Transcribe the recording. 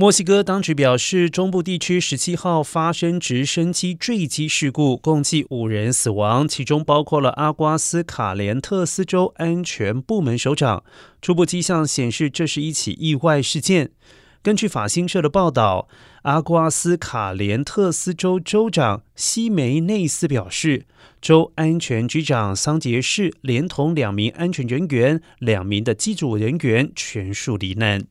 墨西哥当局表示中部地区十七号发生直升机坠机事故共计五人死亡其中包括了阿瓜斯卡连特斯州安全部门首长。初步迹象显示这是一起意外事件。根据法新社的报道阿瓜斯卡连特斯州州长西梅内斯表示州安全局长桑杰士连同两名安全人员两名的机组人员全数罹难。